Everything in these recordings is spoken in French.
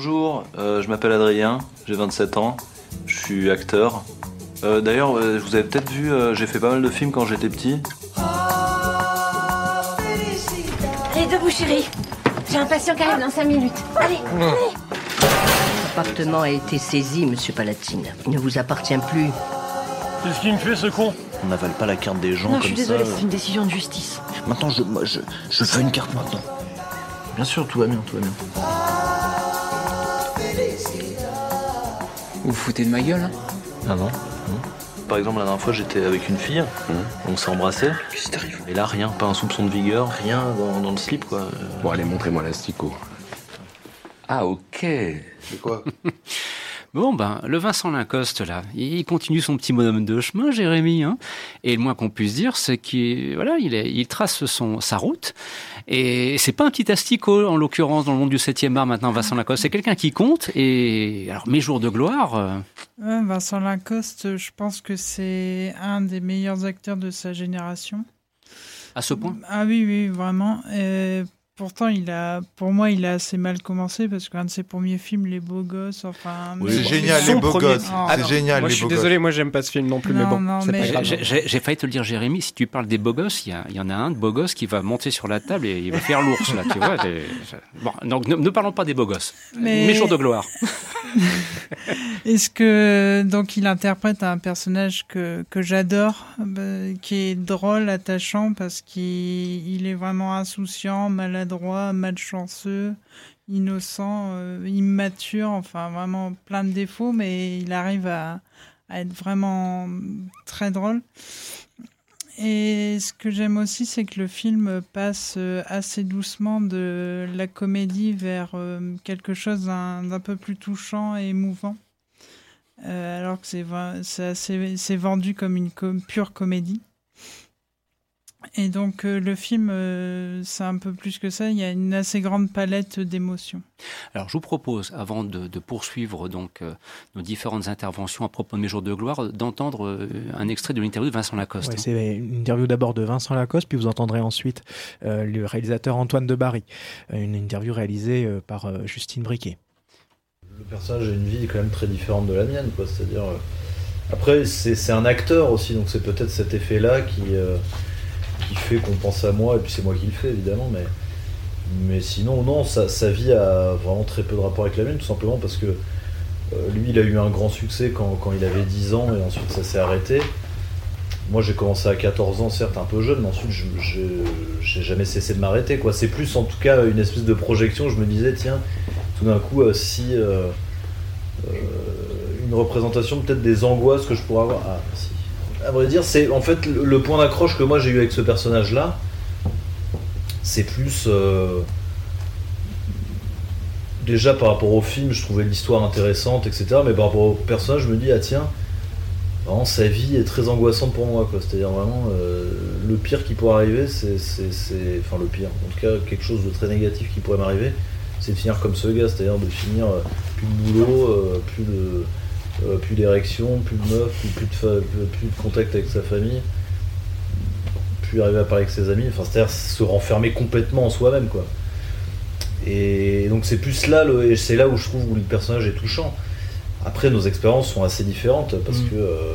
Bonjour, euh, je m'appelle Adrien, j'ai 27 ans, je suis acteur. Euh, D'ailleurs, euh, vous avez peut-être vu, euh, j'ai fait pas mal de films quand j'étais petit. Allez, debout, chérie. J'ai un patient qui arrive dans 5 minutes. Allez, allez. L'appartement a été saisi, monsieur Palatine. Il ne vous appartient plus. Qu'est-ce qu'il me fait ce con On n'avale pas la carte des gens Non, comme je suis désolée, ça. c'est une décision de justice. Maintenant, je, moi, je, je veux une carte maintenant. Bien sûr, tout va bien, tout va bien. Vous vous foutez de ma gueule hein Ah non, non. Par exemple, la dernière fois, j'étais avec une fille, on s'est embrassé. Qu'est-ce qui t'arrive Et là, rien, pas un soupçon de vigueur, rien dans, dans le slip, quoi. Euh, Bon, allez, montrez-moi l'asticot. Ah, ok. C'est quoi? Bon, ben, le Vincent Lacoste, là, il continue son petit bonhomme de chemin, Jérémy. Hein et le moins qu'on puisse dire, c'est qu'il voilà, il, est- il trace son, sa route. Et c'est pas un petit asticot, en l'occurrence, dans le monde du 7e art, maintenant, Vincent Lacoste. C'est quelqu'un qui compte. Et alors, mes jours de gloire, euh, Ouais, Vincent Lacoste, je pense que c'est un des meilleurs acteurs de sa génération. à ce point? Ah oui, oui, vraiment. Et pourtant, il a, pour moi, il a assez mal commencé parce qu'un de ses premiers films, Les Beaux Gosses, enfin. Oui, C'est bon, génial, les beaux gosses. Ah, C'est non. génial, Moi, les je suis beaux désolé, moi, j'aime pas ce film non plus, mais Non, bon, mais- pas J'ai- failli te le dire, Jérémy, si tu parles des beaux gosses, il y, a- il y en a un de beau gosse qui va monter sur la table et il va faire l'ours, là, tu vois. et- Bon, donc ne, ne parlons pas des beaux gosses. Mais- Mes jours de gloire. Est-ce que donc il interprète un personnage que, que j'adore, euh, qui est drôle, attachant parce qu'il il est vraiment insouciant, maladroit, malchanceux, innocent, euh, immature, enfin vraiment plein de défauts, mais il arrive à, à être vraiment très drôle. Et ce que j'aime aussi, c'est que le film passe euh, assez doucement de la comédie vers euh, quelque chose d'un peu plus touchant et émouvant. Euh, alors que c'est vendu comme une pure comédie. Et donc euh, le film, euh, c'est un peu plus que ça. Il y a une assez grande palette d'émotions. Alors, je vous propose, avant de, de poursuivre donc euh, nos différentes interventions à propos de mes jours de gloire, d'entendre euh, un extrait de l'interview de Vincent Lacoste. Ouais, c'est une interview d'abord de Vincent Lacoste, puis vous entendrez ensuite euh, le réalisateur Antoine de Barry. Une interview réalisée euh, par euh, Justine Briquet. Le personnage a une vie quand même très différente de la mienne, quoi. C'est-à-dire. euh, Après, c'est c'est un acteur aussi, donc c'est peut-être cet effet-là qui, euh, qui fait qu'on pense à moi, et puis c'est moi qui le fais évidemment, mais, mais sinon, non, sa, vie a vraiment très peu de rapport avec la mienne, tout simplement parce que euh, lui, il a eu un grand succès quand, quand il avait 10 ans, et ensuite ça s'est arrêté. Moi, j'ai commencé à 14 ans, certes un peu jeune, mais ensuite, j'ai jamais cessé de m'arrêter, quoi. C'est plus, en tout cas, une espèce de projection. Je me disais, tiens, tout d'un coup, euh, si euh, une représentation peut-être des angoisses que je pourrais avoir. Ah, si. À vrai dire, c'est en fait le, point d'accroche que moi j'ai eu avec ce personnage-là. C'est plus euh, déjà par rapport au film, je trouvais l'histoire intéressante, etc. Mais par rapport au personnage, je me dis ah tiens, vraiment sa vie est très angoissante pour moi. C'est-à-dire vraiment euh, le pire qui pourrait arriver, c'est, enfin le pire, en tout cas quelque chose de très négatif qui pourrait m'arriver, c'est de finir comme ce gars, c'est-à-dire de finir euh, plus de boulot, plus de euh, plus d'érection, plus de meuf, plus, plus de plus, plus de contact avec sa famille, plus arriver à parler avec ses amis, enfin c'est-à-dire se renfermer complètement en soi-même quoi. Et donc c'est plus là, c'est là où je trouve où le personnage est touchant. Après nos expériences sont assez différentes parce Mm. que euh,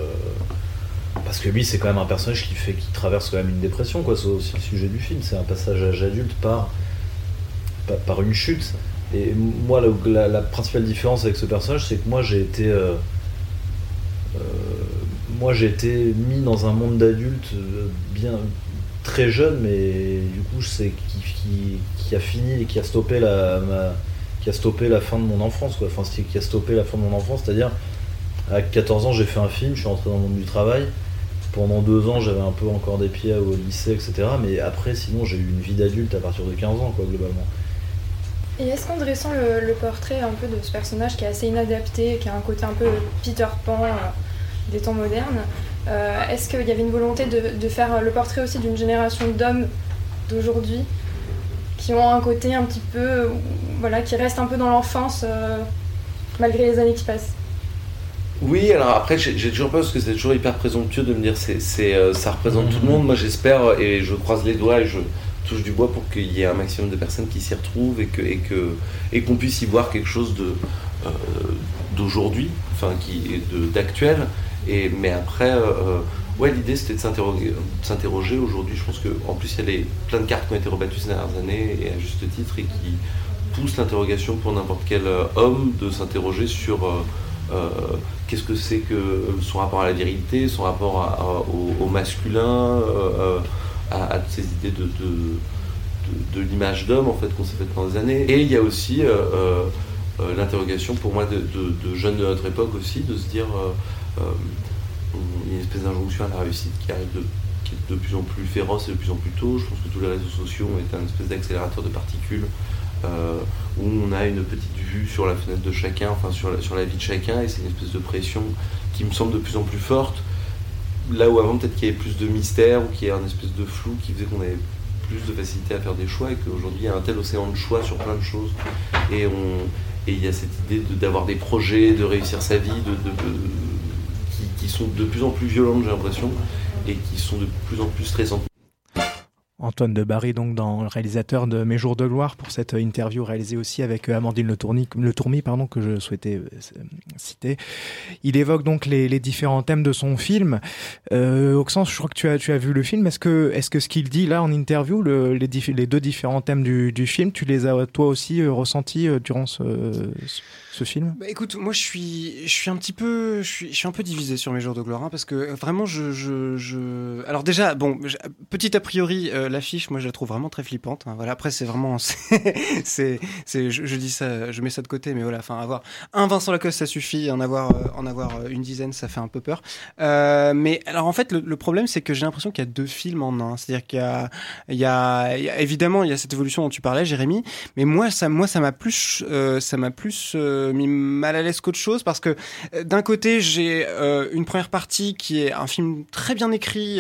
parce que lui c'est quand même un personnage qui fait qui traverse quand même une dépression quoi. C'est aussi le sujet du film, c'est un passage à l'âge adulte par par, une chute. Et moi, la, la- la principale différence avec ce personnage, c'est que moi, j'ai été, euh, euh, moi, j'ai été mis dans un monde d'adultes euh, bien très jeune, mais du coup, c'est qui, qui, a fini et qui a stoppé la, qui a stoppé la fin de mon enfance, quoi. Enfin, qui a stoppé la fin de mon enfance, c'est-à-dire à 14 ans, j'ai fait un film, je suis rentré dans le monde du travail. Pendant deux ans, j'avais un peu encore des pieds au lycée, etc. Mais après, sinon, j'ai eu une vie d'adulte à partir de 15 ans, quoi, globalement. Et est-ce qu'en dressant le, le portrait un peu de ce personnage qui est assez inadapté, qui a un côté un peu Peter Pan euh, des temps modernes, euh, est-ce qu'il y avait une volonté de, faire le portrait aussi d'une génération d'hommes d'aujourd'hui qui ont un côté un petit peu, voilà, qui restent un peu dans l'enfance euh, malgré les années qui passent? Oui, alors après, j'ai toujours peur parce que c'est toujours hyper présomptueux de me dire c'est, euh, ça représente tout le monde. Moi, j'espère et je croise les doigts et je, touche du bois pour qu'il y ait un maximum de personnes qui s'y retrouvent et et qu'on puisse y voir quelque chose d'aujourd'hui, enfin d'actuel. Mais après, euh, ouais, l'idée c'était de s'interroger, aujourd'hui. Je pense que en plus il y a les, plein de cartes qui ont été rebattues ces dernières années et à juste titre et qui poussent l'interrogation pour n'importe quel euh, homme de s'interroger sur euh, qu'est-ce que c'est que son rapport à la virilité, son rapport au, masculin, à, toutes ces idées de, l'image d'homme en fait qu'on s'est fait pendant des années. Et il y a aussi l'interrogation pour moi de, jeunes de notre époque aussi, de se dire il y a une espèce d'injonction à la réussite qui arrive de, est de plus en plus féroce et de plus en plus tôt. Je pense que tous les réseaux sociaux ont été un espèce d'accélérateur de particules euh, où on a une petite vue sur la fenêtre de chacun, enfin sur la, vie de chacun, et c'est une espèce de pression qui me semble de plus en plus forte. Là où avant peut-être qu'il y avait plus de mystère ou qu'il y avait un espèce de flou qui faisait qu'on avait plus de facilité à faire des choix et qu'aujourd'hui il y a un tel océan de choix sur plein de choses et il y a cette idée d'avoir des projets, de réussir sa vie, de- qui, sont de plus en plus violentes j'ai l'impression et qui sont de plus en plus stressantes. Antoine de Barry, donc dans le réalisateur de Mes jours de gloire, pour cette interview réalisée aussi avec euh, Amandine Le Tourmy, pardon, que je souhaitais euh, citer. Il évoque donc les, différents thèmes de son film. Euh, Oxens, je crois que tu as, tu as vu le film. Est-ce que, est-ce que ce qu'il dit là en interview, le, les, deux différents thèmes du, film, tu les as toi aussi euh, ressentis euh, durant ce, film? Bah, écoute, moi je suis, je suis un petit peu, je suis, je suis un peu divisé sur mes jours de gloire hein, parce que euh, vraiment je, je, alors déjà bon, petit a priori euh, l'affiche, moi je la trouve vraiment très flippante. hein, voilà, après c'est vraiment, c'est, je, je dis ça, je mets ça de côté, mais voilà, enfin avoir un Vincent Lacoste ça suffit, en avoir, euh, en avoir euh, une dizaine ça fait un peu peur. Euh, mais alors en fait le, problème c'est que j'ai l'impression qu'il y a deux films en un, c'est-à-dire qu'il y y y a- évidemment il y a cette évolution dont tu parlais, Jérémy, mais moi ça, moi ça m'a plus, ça m'a plus mis mal à l'aise qu'autre chose parce que d'un côté j'ai une première partie qui est un film très bien écrit,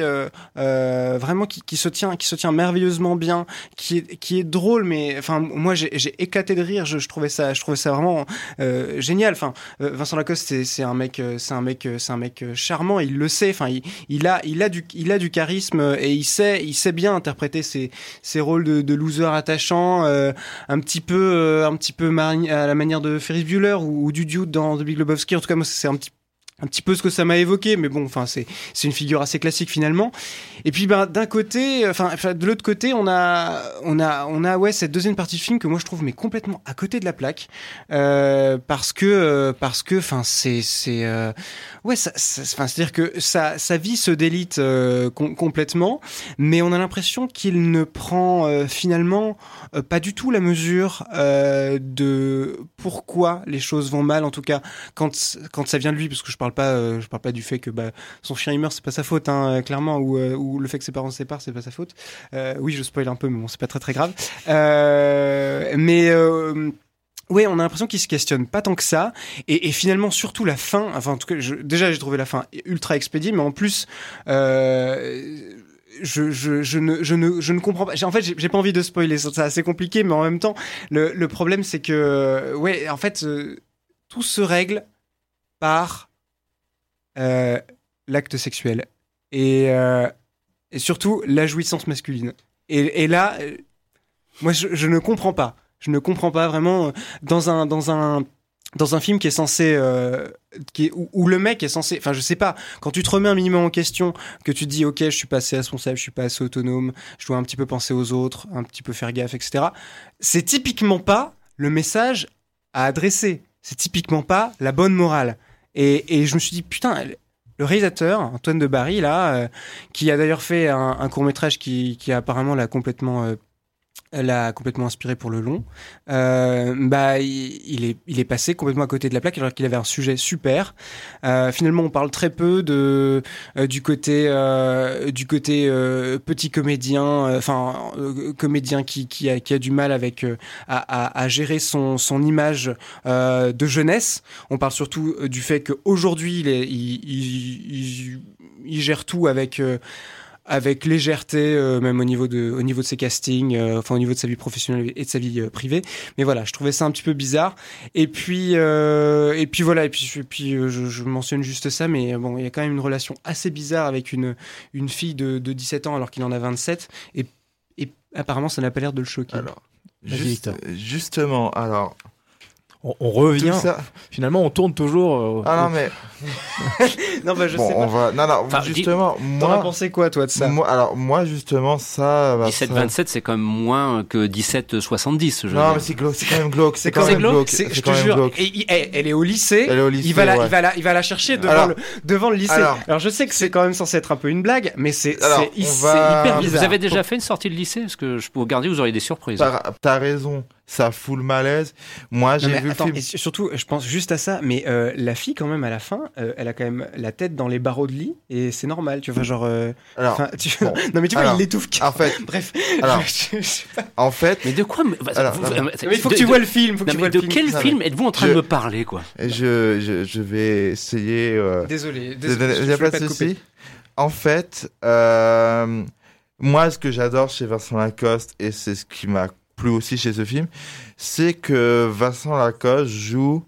vraiment qui se tient, qui se tient merveilleusement bien, qui est, qui est drôle, mais enfin moi j'ai éclaté de rire, je, je trouvais ça, je trouvais ça vraiment euh, génial. Enfin euh, Vincent Lacoste c'est c'est un mec, c'est un mec, euh, c'est un mec euh, charmant, il le sait. Enfin il, il a, il a du, il a du charisme et il sait, il sait bien interpréter ses, ses rôles de, de loser attachant, un petit peu, un petit peu à la manière de Ferris Bueller ou, ou du Dude dans The Big Lebowski. En tout cas, moi, c'est un petit un petit peu ce que ça m'a évoqué, mais bon, enfin, c'est c'est une figure assez classique finalement. Et puis, ben, d'un côté, enfin, de l'autre côté, on a, on a, on a, ouais, cette deuxième partie de film que moi je trouve mais complètement à côté de la plaque, euh, parce que, euh, parce que, enfin, c'est, c'est, euh, ouais, ça, c'est-à-dire que sa, sa vie se délite euh, com- complètement, mais on a l'impression qu'il ne prend euh, finalement pas du tout la mesure de pourquoi les choses vont mal, en tout cas quand quand ça vient de lui, parce que je parle pas, euh, je parle pas du fait que bah, son chien il meurt, c'est pas sa faute, hein, clairement, ou, euh, ou le fait que ses parents se séparent, c'est pas sa faute. Euh, oui, je spoil un peu, mais bon, c'est pas très très grave. Mais Ouais, on a l'impression qu'il se questionne pas tant que ça, et, finalement surtout la fin. Enfin, en tout cas, déjà j'ai trouvé la fin ultra expédiée, mais en plus, je, je, ne, je ne, je ne comprends pas. En fait, j'ai pas envie de spoiler, c'est assez compliqué, mais en même temps, le, le problème c'est que, ouais, en fait, tout se règle par euh, l'acte sexuel et, euh, et surtout la jouissance masculine. Et, là, euh, moi, je, ne comprends pas. Je ne comprends pas vraiment dans un dans un dans un film qui est censé qui où, où le mec est censé enfin je sais pas quand tu te remets un minimum en question que tu te dis ok je suis pas assez responsable je suis pas assez autonome je dois un petit peu penser aux autres un petit peu faire gaffe etc c'est typiquement pas le message à adresser c'est typiquement pas la bonne morale et, je me suis dit putain le réalisateur Antoine de Barry là euh, qui a d'ailleurs fait un, un court métrage qui, qui apparemment l'a complètement euh, l'a complètement inspiré pour le long. Euh, bah, il, est, il est passé complètement à côté de la plaque alors qu'il avait un sujet super. Euh, finalement, on parle très peu de euh, du côté euh, du côté euh, petit comédien, enfin comédien qui, qui a qui a du mal avec à, à, à gérer son son image de jeunesse. On parle surtout du fait qu'aujourd'hui, il, il, il, il, il gère tout avec avec légèreté, euh, même au niveau de, au niveau de ses castings, euh, enfin au niveau de sa vie professionnelle et de sa vie euh, privée. Mais voilà, je trouvais ça un petit peu bizarre. Et puis, euh, et puis voilà, et puis, et puis euh, je, je mentionne juste ça, mais bon, il y a quand même une relation assez bizarre avec une, une fille de, de 17 ans alors qu'il en a 27. Et et, Apparemment, ça n'a pas l'air de le choquer. Alors, juste- justement, alors. On, on revient. Tout ça- Finalement, on tourne toujours. euh, Ah non, mais. non, bah je bon, sais on pas. va. Non, non, Enfin, justement, T'en as moi. pensé quoi, toi, de ça moi, alors, moi, justement, ça. bah, ça- 17-27, c'est quand même moins que 17-70. je veux Non, dire. mais c'est glauque, c'est quand même glauque. C'est quand quand même glauque. Je te jure. Et il- elle, elle est au lycée. Elle est au lycée, Il va la, il va la, il va la chercher devant Alors- le, devant le lycée. Alors, Alors- je sais que c'est quand même censé être un peu une blague, mais c'est, hyper Vous bizarre. Vous avez déjà fait une sortie de lycée? Parce que je peux vous garder, vous auriez des surprises. T'as raison, ça fout le malaise. Moi, Non, j'ai vu attends, le film. et su- surtout, je pense juste à ça, mais euh, la fille, quand même, à la fin, euh, elle a quand même la tête dans les barreaux de lit, et c'est normal, tu vois, genre. euh, Alors, tu- bon, non, mais tu vois, alors, il l'étouffe. En fait, Bref. alors, Je- je sais pas. en fait, Mais de quoi Alors, vous- alors. euh, Mais il faut que de- tu de- vois le film. Faut que Non, tu mais vois de le film. quel Non, film mais êtes-vous en train je- de me parler, quoi? je, je, je vais essayer. euh, Désolé, désolé. Il n'y a pas de souci. En fait, euh, moi, ce que j'adore chez Vincent Lacoste, et c'est ce qui m'a plu aussi chez ce film, c'est que Vincent Lacoste joue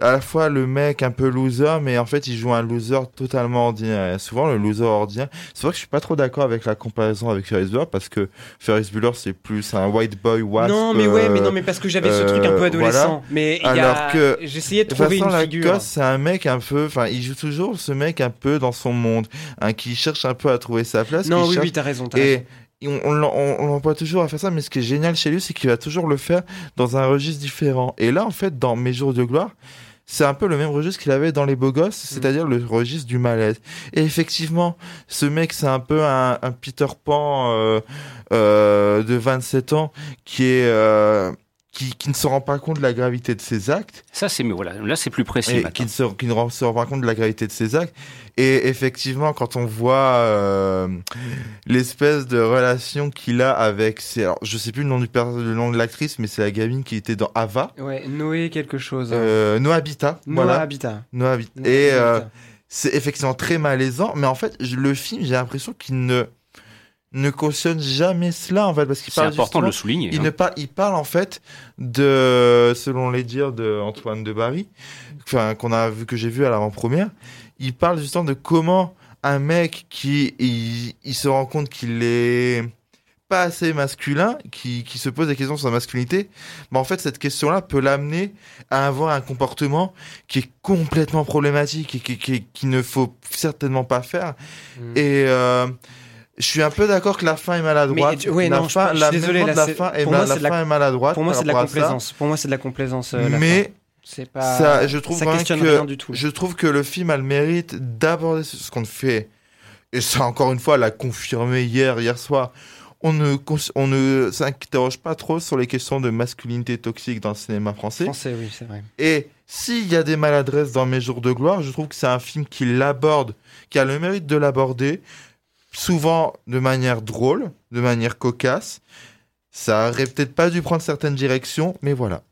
à la fois le mec un peu loser, mais en fait, il joue un loser totalement ordinaire. Et souvent, le loser ordinaire. C'est vrai que je suis pas trop d'accord avec la comparaison avec Ferris Bueller, parce que Ferris Bueller, c'est plus un white boy wasp. Non, mais ouais, mais non, mais parce que j'avais ce truc un peu euh, adolescent. voilà. Mais y Alors a... que j'essayais de trouver Vincent une figure. Lacoste, c'est un mec un peu, enfin, il joue toujours ce mec un peu dans son monde, hein, qui cherche un peu à trouver sa place. Non, oui, cherche- oui, t'as raison. t'as raison. Et on, on, on, on l'emploie toujours à faire ça, mais ce qui est génial chez lui, c'est qu'il va toujours le faire dans un registre différent. Et là, en fait, dans Mes jours de gloire, c'est un peu le même registre qu'il avait dans Les Beaux Gosses, Mm. c'est-à-dire le registre du malaise. Et effectivement, ce mec, c'est un peu un, un Peter Pan euh, euh, de 27 ans qui est... euh, qui, qui ne se rend pas compte de la gravité de ses actes Ça, c'est mais voilà, là, c'est plus précis. et qui ne se, qui ne se rend pas compte de la gravité de ses actes. Et effectivement, quand on voit euh, l'espèce de relation qu'il a avec, ses, alors je sais plus le nom du le nom de l'actrice, mais c'est la gamine qui était dans Ava, Ouais, Noé quelque chose. euh, Noah Habitat, Noah voilà, Habitat. Noah Habitat. Et euh, c'est effectivement très malaisant, mais en fait, le film, j'ai l'impression qu'il ne ne cautionne jamais cela en fait parce qu'il C'est parle important de le justement- souligner. il hein. ne pas, il parle en fait de, selon les dires de Antoine de Barry, enfin qu'on a vu que j'ai vu à l'avant-première, il parle justement de comment un mec qui il, il se rend compte qu'il est pas assez masculin, qui, qui se pose des questions sur sa masculinité, mais en fait cette question-là peut l'amener à avoir un comportement qui est complètement problématique et qui, qui, qui ne faut certainement pas faire. Mm. Et euh, je suis un peu d'accord que la fin est maladroite. Mais ouais, la non, fin, je la désolé, là, la fin est, pour moi, la fin est maladroite. Pour moi, c'est de la complaisance. Pour moi, c'est de la complaisance. euh, la Mais fin. c'est pas. ça, je trouve ça questionne que rien du tout. je trouve que le film a le mérite d'aborder ce qu'on fait. Et ça, encore une fois, l'a confirmé hier, hier soir. On ne, on ne s'interroge pas trop sur les questions de masculinité toxique dans le cinéma français. Français, oui, c'est vrai. Et s'il y a des maladresses dans Mes jours de gloire, je trouve que c'est un film qui l'aborde, qui a le mérite de l'aborder, souvent de manière drôle, de manière cocasse. Ça aurait peut-être pas dû prendre certaines directions, mais voilà.